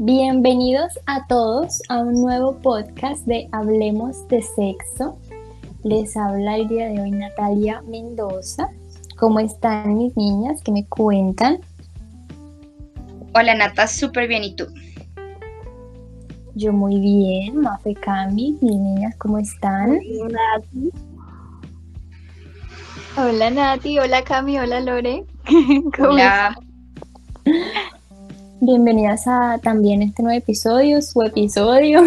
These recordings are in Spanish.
Bienvenidos a todos a un nuevo podcast de Hablemos de Sexo. Les habla el día de hoy Natalia Mendoza. ¿Cómo están mis niñas? ¿Qué me cuentan? Hola Nata, súper bien. ¿Y tú? Yo muy bien, Mafe Cami. Mis niñas, ¿cómo están? Hola Nati. Hola Nati, hola Cami, hola Lore. ¿Cómo hola. Bienvenidas a también este nuevo episodio, su episodio.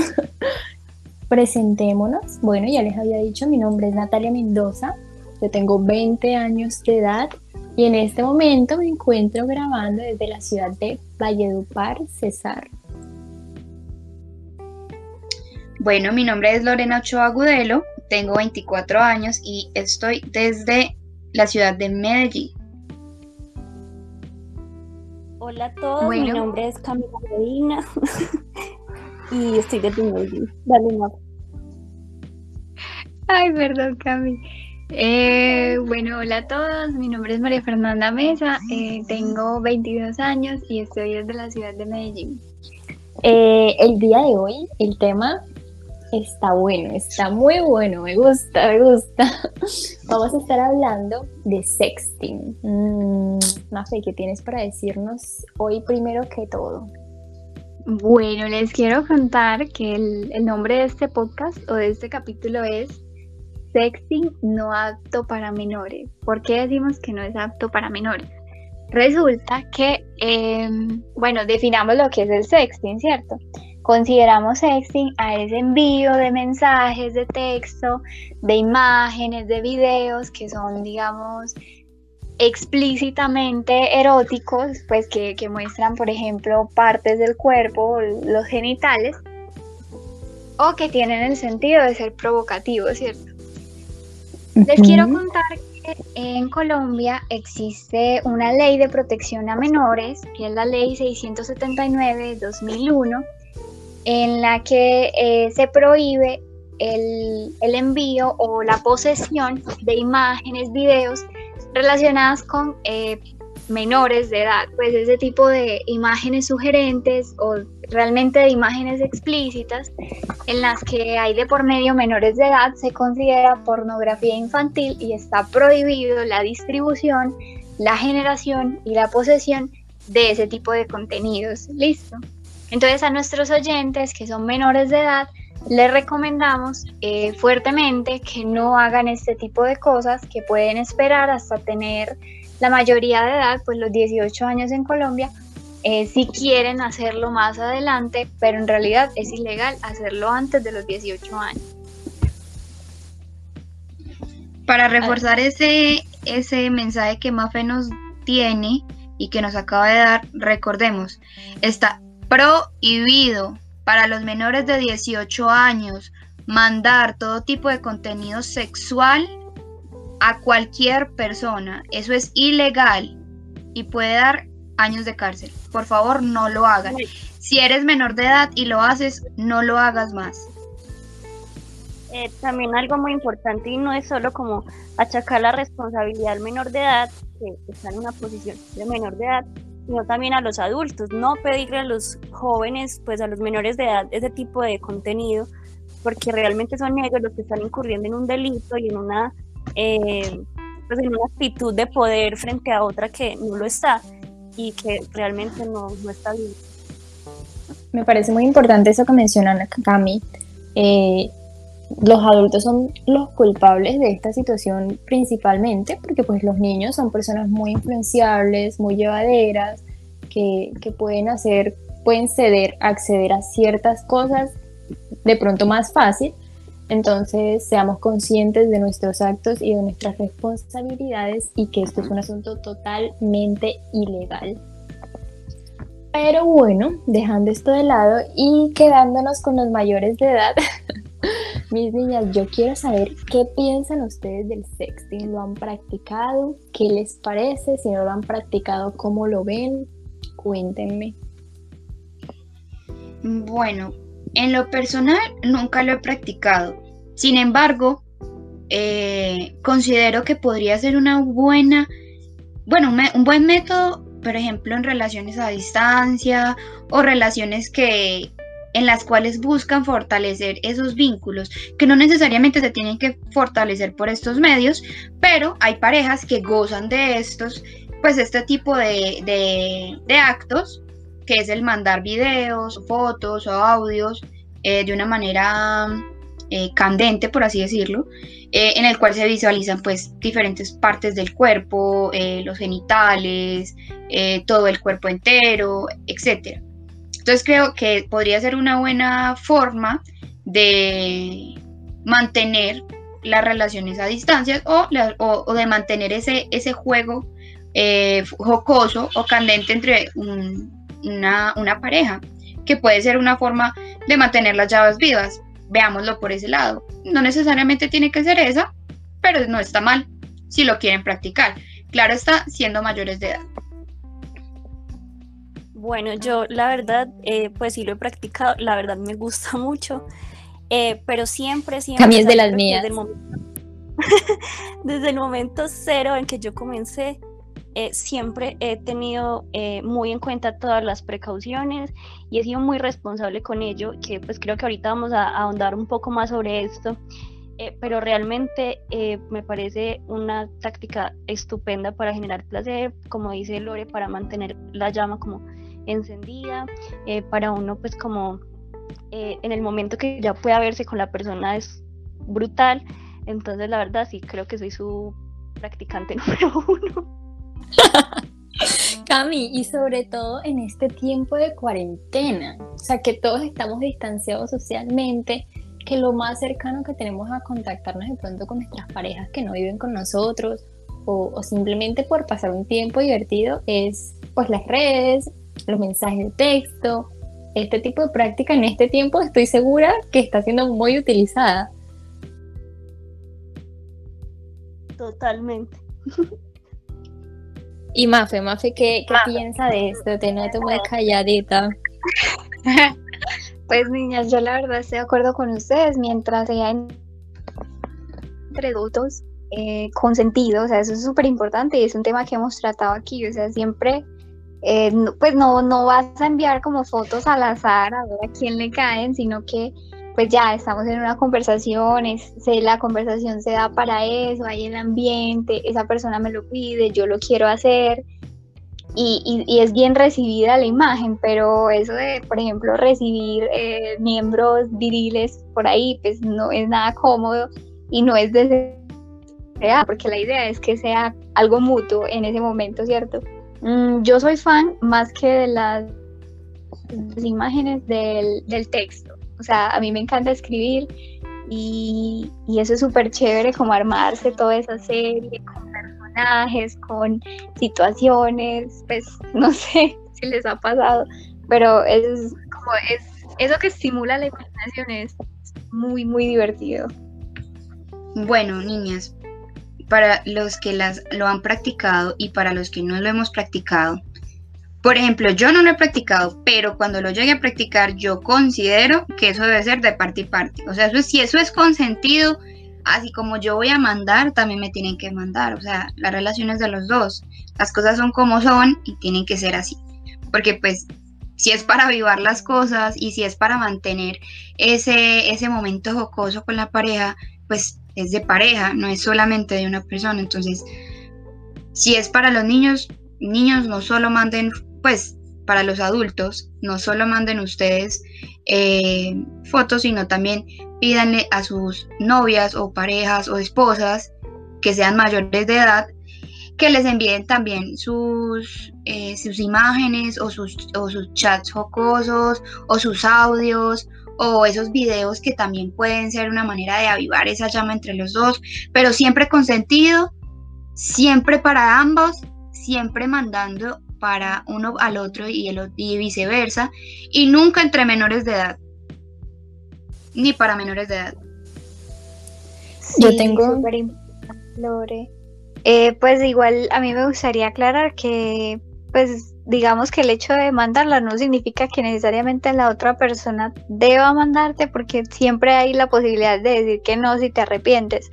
Presentémonos. Bueno, ya les había dicho, mi nombre es Natalia Mendoza. Yo tengo 20 años de edad y en este momento me encuentro grabando desde la ciudad de Valledupar, Cesar. Bueno, mi nombre es Lorena Ochoa Agudelo, tengo 24 años y estoy desde la ciudad de Medellín. Hola a todos, mi nombre es Camila Medina y estoy desde Medellín. Dale, más. Ay, perdón, Cami. Eh, bueno, hola a todos, mi nombre es María Fernanda Mesa, eh, tengo 22 años y estoy desde la ciudad de Medellín. Eh, el día de hoy, el tema está bueno, está muy bueno, me gusta, me gusta. Vamos a estar hablando de sexting. Mm, no sé, ¿qué tienes para decirnos hoy primero que todo? Bueno, les quiero contar que el, el nombre de este podcast o de este capítulo es sexting no apto para menores. ¿Por qué decimos que no es apto para menores? Resulta que, em, bueno, definamos lo que es el sexting, ¿cierto? Consideramos sexting a ese envío de mensajes, de texto, de imágenes, de videos que son, digamos, explícitamente eróticos, pues que, que muestran, por ejemplo, partes del cuerpo, los genitales, o que tienen el sentido de ser provocativos, ¿cierto? Les quiero contar que en Colombia existe una ley de protección a menores, que es la ley 679-2001, en la que eh, se prohíbe el, envío o la posesión de imágenes, videos relacionadas con eh, menores de edad, pues ese tipo de imágenes sugerentes o realmente de imágenes explícitas en las que hay de por medio menores de edad se considera pornografía infantil y está prohibido la distribución, la generación y la posesión de ese tipo de contenidos. Listo. Entonces a nuestros oyentes que son menores de edad les recomendamos eh, fuertemente que no hagan este tipo de cosas que pueden esperar hasta tener la mayoría de edad, pues los 18 años en Colombia, eh, si quieren hacerlo más adelante, pero en realidad es ilegal hacerlo antes de los 18 años. Para reforzar ese, ese mensaje que Mafe nos tiene y que nos acaba de dar, recordemos, está prohibido para los menores de 18 años mandar todo tipo de contenido sexual a cualquier persona. Eso es ilegal y puede dar años de cárcel. Por favor, no lo hagan. Si eres menor de edad y lo haces, no lo hagas más. Eh, también algo muy importante y no es solo como achacar la responsabilidad al menor de edad, que está en una posición de menor de edad, sino también a los adultos, no pedirle a los jóvenes, pues a los menores de edad, ese tipo de contenido, porque realmente son ellos los que están incurriendo en un delito y en una eh, pues en una actitud de poder frente a otra que no lo está y que realmente no, está bien. Me parece muy importante eso que mencionan Cami. Eh, los adultos son los culpables de esta situación principalmente porque pues los niños son personas muy influenciables, muy llevaderas, que, que pueden hacer, pueden ceder, acceder a ciertas cosas de pronto más fácil entonces, seamos conscientes de nuestros actos y de nuestras responsabilidades y que esto es un asunto totalmente ilegal. Pero bueno, dejando esto de lado y quedándonos con los mayores de edad, mis niñas, yo quiero saber qué piensan ustedes del sexting. ¿Lo han practicado? ¿Qué les parece? Si no lo han practicado, ¿cómo lo ven? Cuéntenme. Bueno, en lo personal nunca lo he practicado. Sin embargo, eh, considero que podría ser una buena, bueno, un, buen método por ejemplo, en relaciones a distancia o relaciones que en las cuales buscan fortalecer esos vínculos, que no necesariamente se tienen que fortalecer por estos medios, pero hay parejas que gozan de estos, pues este tipo de, actos, que es el mandar videos, fotos o audios eh, de una manera eh, candente, por así decirlo, eh, en el cual se visualizan pues diferentes partes del cuerpo, los genitales, todo el cuerpo entero, etcétera. Entonces creo que podría ser una buena forma de mantener las relaciones a distancia o, de mantener ese, ese juego eh, jocoso o candente entre una, una, pareja, que puede ser una forma de mantener las llaves vivas. Veámoslo por ese lado. No necesariamente tiene que ser esa, pero no está mal si lo quieren practicar. Claro está, siendo mayores de edad. Bueno, yo la verdad, eh, pues sí lo he practicado, la verdad me gusta mucho, eh, pero siempre, siempre... También es de las mías. Desde el, momento, cero en que yo comencé, eh, siempre he tenido muy en cuenta todas las precauciones y he sido muy responsable con ello, que pues creo que ahorita vamos a, a ahondar un poco más sobre esto, pero realmente me parece una táctica estupenda para generar placer, como dice Lore, para mantener la llama como encendida, eh, para uno pues como eh, en el momento que ya pueda verse con la persona es brutal, entonces la verdad sí creo que soy su practicante número uno. Cami, y sobre todo en este tiempo de cuarentena, o sea que todos estamos distanciados socialmente, que lo más cercano que tenemos a contactarnos de pronto con nuestras parejas que no viven con nosotros o, o simplemente por pasar un tiempo divertido es pues las redes, los mensajes de texto. Este tipo de práctica en este tiempo estoy segura que está siendo muy utilizada. Totalmente. Y Mafe, Mafe, ¿qué, qué piensa de esto? Te noto muy calladita. Pues niñas, yo la verdad estoy de acuerdo con ustedes, mientras sea entre adultos eh, con sentido, o sea, eso es súper importante y es un tema que hemos tratado aquí, o sea, siempre eh, pues no, no vas a enviar como fotos al azar a ver a quién le caen, sino que pues ya estamos en una conversación, es, la conversación se da para eso, hay el ambiente, esa persona me lo pide, yo lo quiero hacer y, y, es bien recibida la imagen, pero eso de, por ejemplo, recibir eh, miembros viriles por ahí, pues no es nada cómodo y no es deseado, porque la idea es que sea algo mutuo en ese momento, ¿cierto? Mm, yo soy fan más que de las, imágenes del, texto. O sea, a mí me encanta escribir y, eso es súper chévere como armarse toda esa serie con personajes, con situaciones, pues no sé si les ha pasado, pero es como es eso que estimula la imaginación es muy muy divertido. Bueno, niñas, para los que las, lo han practicado y para los que no lo hemos practicado. Por ejemplo, yo no lo he practicado, pero cuando lo llegue a practicar, yo considero que eso debe ser de parte y parte. O sea, si eso es consentido, así como yo voy a mandar, también me tienen que mandar. O sea, las relaciones de los dos. Las cosas son como son y tienen que ser así. Porque pues si es para avivar las cosas y si es para mantener ese, ese momento jocoso con la pareja, pues es de pareja, no es solamente de una persona. Entonces, si es para los niños, niños no solo manden, pues para los adultos, no solo manden ustedes eh, fotos, sino también pídanle a sus novias o parejas o esposas que sean mayores de edad que les envíen también sus, eh, sus imágenes o sus, o sus chats jocosos o sus audios o esos videos que también pueden ser una manera de avivar esa llama entre los dos, pero siempre con sentido, siempre para ambos, siempre mandando para uno al otro y, el, y viceversa, y nunca entre menores de edad, ni para menores de edad. Yo tengo... Lore. Eh, pues igual a mí me gustaría aclarar que pues digamos que el hecho de mandarla no significa que necesariamente la otra persona deba mandarte porque siempre hay la posibilidad de decir que no si te arrepientes.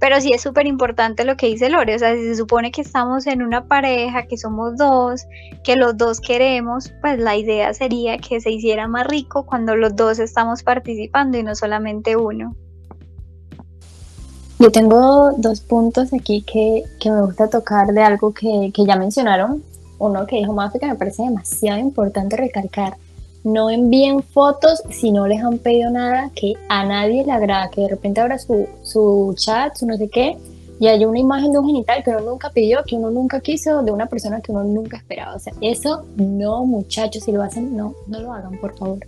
pero sí es súper importante lo que dice Lore, o sea, si se supone que estamos en una pareja, que somos dos, que los dos queremos, pues la idea sería que se hiciera más rico cuando los dos estamos participando y no solamente uno. Yo tengo dos puntos aquí que, me gusta tocar de algo que, ya mencionaron. Uno que dijo Mafe que me parece demasiado importante recalcar. No envíen fotos si no les han pedido nada que a nadie le agrada, que de repente abra su, su chat, su no sé qué, y hay una imagen de un genital que uno nunca pidió, que uno nunca quiso, de una persona que uno nunca esperaba. O sea, eso no, muchachos, si lo hacen, no, no lo hagan, por favor.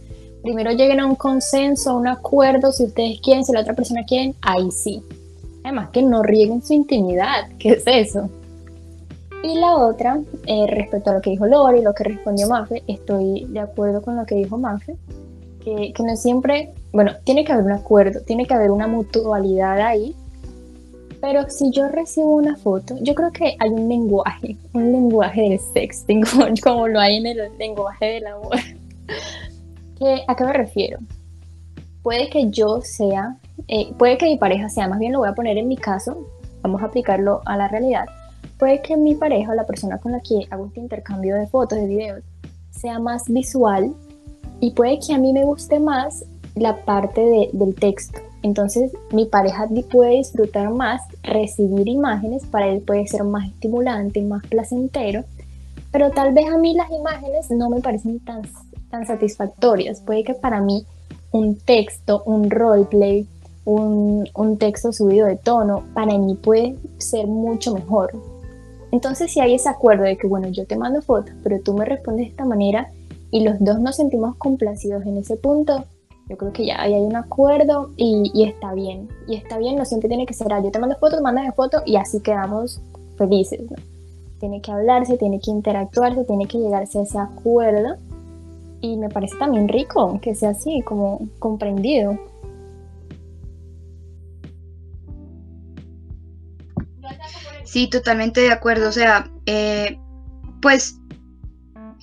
Primero lleguen a un consenso, a un acuerdo, si ustedes quieren, si la otra persona quiere, ahí sí. Además que no rieguen su intimidad, ¿qué es eso? Y la otra, eh, respecto a lo que dijo Lori, lo que respondió Mafe, estoy de acuerdo con lo que dijo Mafe, que, que no siempre, bueno, tiene que haber un acuerdo, tiene que haber una mutualidad ahí, pero si yo recibo una foto, yo creo que hay un lenguaje, un lenguaje del sexting, como, como lo hay en el lenguaje del amor. ¿A qué me refiero? Puede que yo sea eh, puede que mi pareja sea, más bien lo voy a poner en mi caso, vamos a aplicarlo a la realidad, puede que mi pareja o la persona con la que hago este intercambio de fotos, de videos, sea más visual y puede que a mí me guste más la parte del texto. Entonces mi pareja puede disfrutar más recibir imágenes, para él puede ser más estimulante, más placentero, pero tal vez a mí las imágenes no me parecen tan, tan satisfactorias. Puede que para mí un texto, un roleplay, un, texto subido de tono, para mí puede ser mucho mejor. Entonces si hay ese acuerdo de que, bueno, yo te mando fotos, pero tú me respondes de esta manera y los dos nos sentimos complacidos en ese punto, yo creo que ya ahí hay un acuerdo y, está bien. Y está bien, no siempre tiene que ser, ah, yo te mando fotos, mandas fotos y así quedamos felices. Tiene que hablarse, tiene que interactuarse, tiene que llegarse a ese acuerdo. Y me parece también rico que sea así, como comprendido. Sí, totalmente de acuerdo. O sea, eh, pues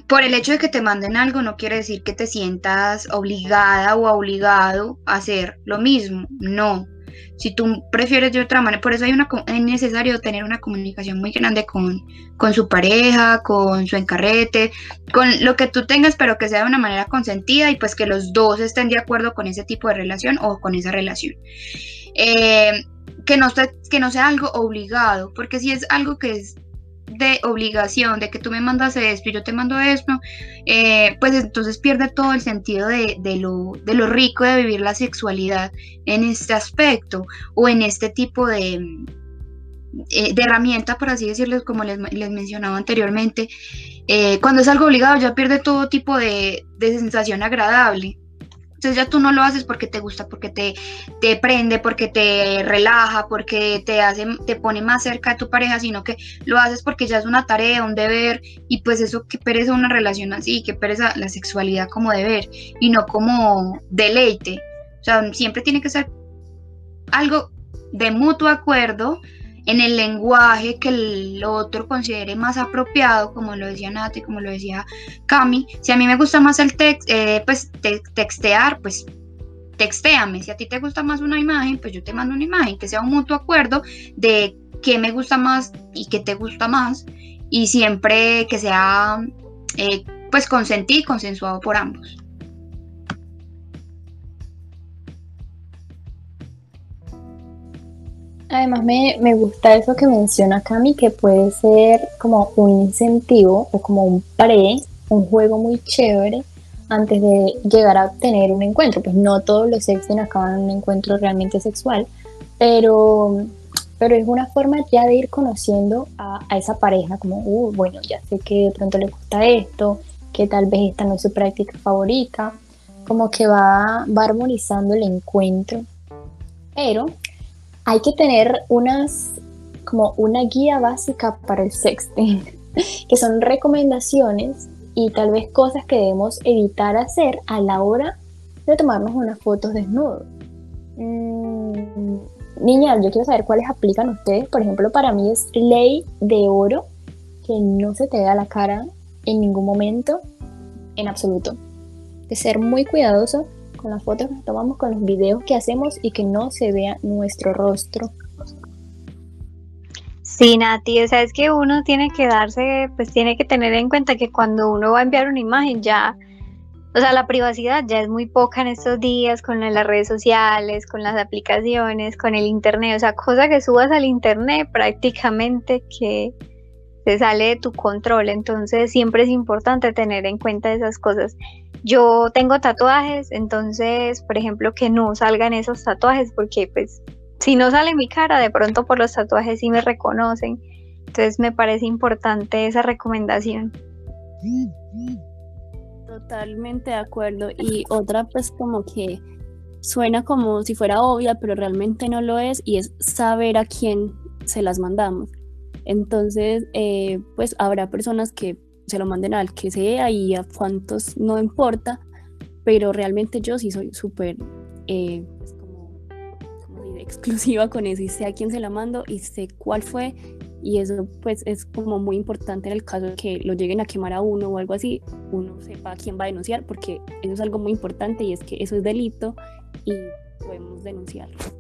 por el hecho de que te manden algo no quiere decir que te sientas obligada o obligado a hacer lo mismo. No. Si tú prefieres de otra manera, por eso hay una, es necesario tener una comunicación muy grande con, con su pareja, con su encarrete, con lo que tú tengas, pero que sea de una manera consentida y pues que los dos estén de acuerdo con ese tipo de relación o con esa relación. Eh, que no, que no sea algo obligado, porque si es algo que es de obligación, de que tú me mandas esto y yo te mando esto, eh, pues entonces pierde todo el sentido de, lo, de, lo, rico de vivir la sexualidad en este aspecto o en este tipo de, eh, de herramienta, por así decirlo, como les, les mencionaba anteriormente. Eh, cuando es algo obligado ya pierde todo tipo de, de sensación agradable. Entonces ya tú no lo haces porque te gusta, porque te, te prende, porque te relaja, porque te hace, te pone más cerca de tu pareja, sino que lo haces porque ya es una tarea, un deber, y pues eso que pereza una relación así, que pereza la sexualidad como deber y no como deleite. O sea, siempre tiene que ser algo de mutuo acuerdo en el lenguaje que el otro considere más apropiado, como lo decía Nati, como lo decía Cami. Si a mí me gusta más el text, eh, pues textear, pues textéame. Si a ti te gusta más una imagen, pues yo te mando una imagen, que sea un mutuo acuerdo de qué me gusta más y qué te gusta más. Y siempre que sea eh, pues consentido y consensuado por ambos. Además me, me, gusta eso que menciona Cami, que puede ser como un incentivo o como un pre, un juego muy chévere antes de llegar a tener un encuentro. Pues no todos los sexting acaban en un encuentro realmente sexual, pero, pero es una forma ya de ir conociendo a, esa pareja, como, uh, bueno, ya sé que de pronto le gusta esto, que tal vez esta no es su práctica favorita, como que va, va armonizando el encuentro. Pero hay que tener unas, como una guía básica para el sexting, que son recomendaciones y tal vez cosas que debemos evitar hacer a la hora de tomarnos unas fotos desnudos. Mm, niña, yo quiero saber cuáles aplican ustedes. Por ejemplo, para mí es ley de oro que no se te vea la cara en ningún momento, en absoluto. De ser muy cuidadoso con las fotos que tomamos, con los videos que hacemos y que no se vea nuestro rostro. Sí, Nati, o sea, es que uno tiene que darse, pues tiene que tener en cuenta que cuando uno va a enviar una imagen ya, o sea, la privacidad ya es muy poca en estos días con las redes sociales, con las aplicaciones, con el internet, o sea, cosa que subas al internet prácticamente que se sale de tu control, entonces siempre es importante tener en cuenta esas cosas. Yo tengo tatuajes, entonces, por ejemplo, que no salgan esos tatuajes porque pues si no sale mi cara, de pronto por los tatuajes sí me reconocen. Entonces me parece importante esa recomendación. Totalmente de acuerdo. Y otra pues como que suena como si fuera obvia, pero realmente no lo es, y es saber a quién se las mandamos. Entonces, eh, pues habrá personas que se lo manden al que sea y a cuantos no importa, pero realmente yo sí soy súper eh, exclusiva con eso y sé a quién se la mando y sé cuál fue y eso pues es como muy importante en el caso de que lo lleguen a quemar a uno o algo así, uno sepa a quién va a denunciar porque eso es algo muy importante y es que eso es delito y podemos denunciarlo.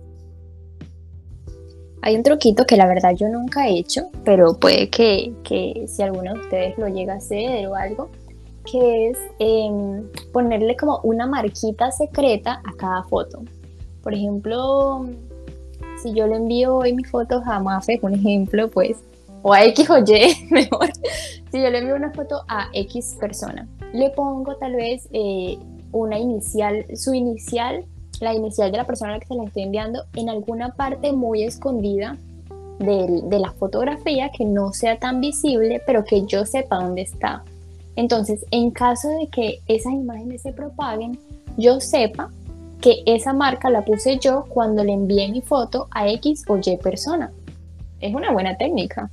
Hay un truquito que la verdad yo nunca he hecho, pero puede que, que si alguno de ustedes lo llega a hacer o algo, que es em, ponerle como una marquita secreta a cada foto. Por ejemplo, si yo le envío hoy mis fotos a Mafe, un ejemplo, pues, o a X o Y, mejor, si yo le envío una foto a X persona, le pongo tal vez eh, una inicial, su inicial, la inicial de la persona a la que se la estoy enviando, en alguna parte muy escondida de, de la fotografía que no sea tan visible, pero que yo sepa dónde está. Entonces, en caso de que esas imágenes se propaguen, yo sepa que esa marca la puse yo cuando le envié mi foto a X o Y persona. Es una buena técnica.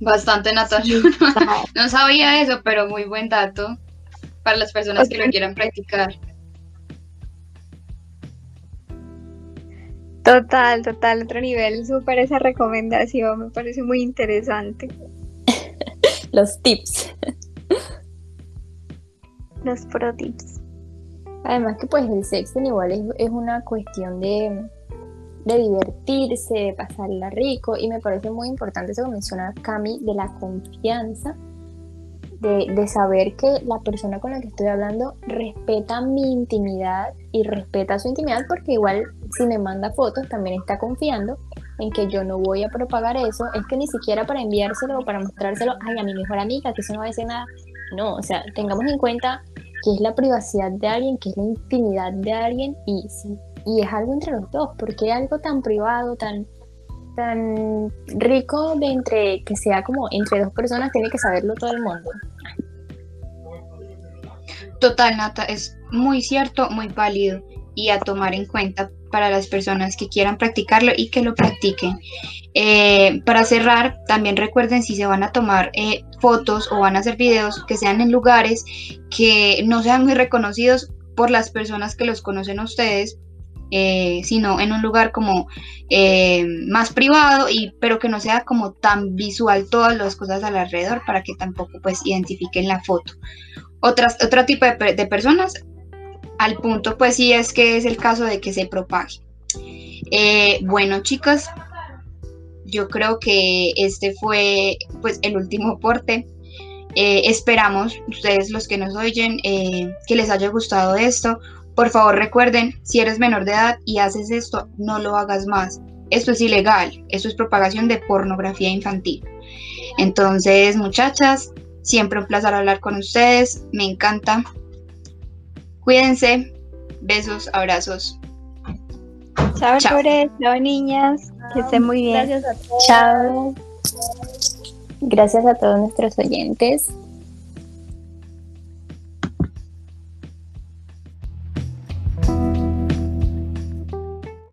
Bastante, Natalia. No, sabía eso, pero muy buen dato para las personas que lo quieran practicar. Total, total, otro nivel, súper esa recomendación, me parece muy interesante. Los tips los pro tips. Además que pues el sexting igual es, una cuestión de, de, divertirse, de pasarla rico y me parece muy importante eso que menciona Cami de la confianza, de, de, saber que la persona con la que estoy hablando respeta mi intimidad y respeta su intimidad porque igual si me manda fotos también está confiando en que yo no voy a propagar eso, es que ni siquiera para enviárselo o para mostrárselo, ay, a mi mejor amiga, que eso no va a decir nada, no, o sea, tengamos en cuenta que es la privacidad de alguien, que es la intimidad de alguien y, y es algo entre los dos, porque algo tan privado, tan, tan rico de entre que sea como entre dos personas, tiene que saberlo todo el mundo. Total, Nata, es muy cierto, muy válido y a tomar en cuenta para las personas que quieran practicarlo y que lo practiquen. Eh, para cerrar, también recuerden si se van a tomar eh, fotos o van a hacer videos que sean en lugares que no sean muy reconocidos por las personas que los conocen a ustedes, eh, sino en un lugar como más privado y pero que no sea como tan visual todas las cosas alrededor para que tampoco pues identifiquen la foto. Otras, otro tipo de, personas al punto, pues sí es que es el caso de que se propague. Eh, bueno, chicos, yo creo que este fue pues el último aporte. Eh, esperamos, ustedes los que nos oyen, eh, que les haya gustado esto. Por favor, recuerden, si eres menor de edad y haces esto, no lo hagas más. Esto es ilegal, esto es propagación de pornografía infantil. Entonces, muchachas, siempre un placer hablar con ustedes, me encanta Cuídense. Besos, abrazos. Chao, chao. chao niñas. Que estén muy bien. Gracias a todos. Chao. Gracias a todos nuestros oyentes.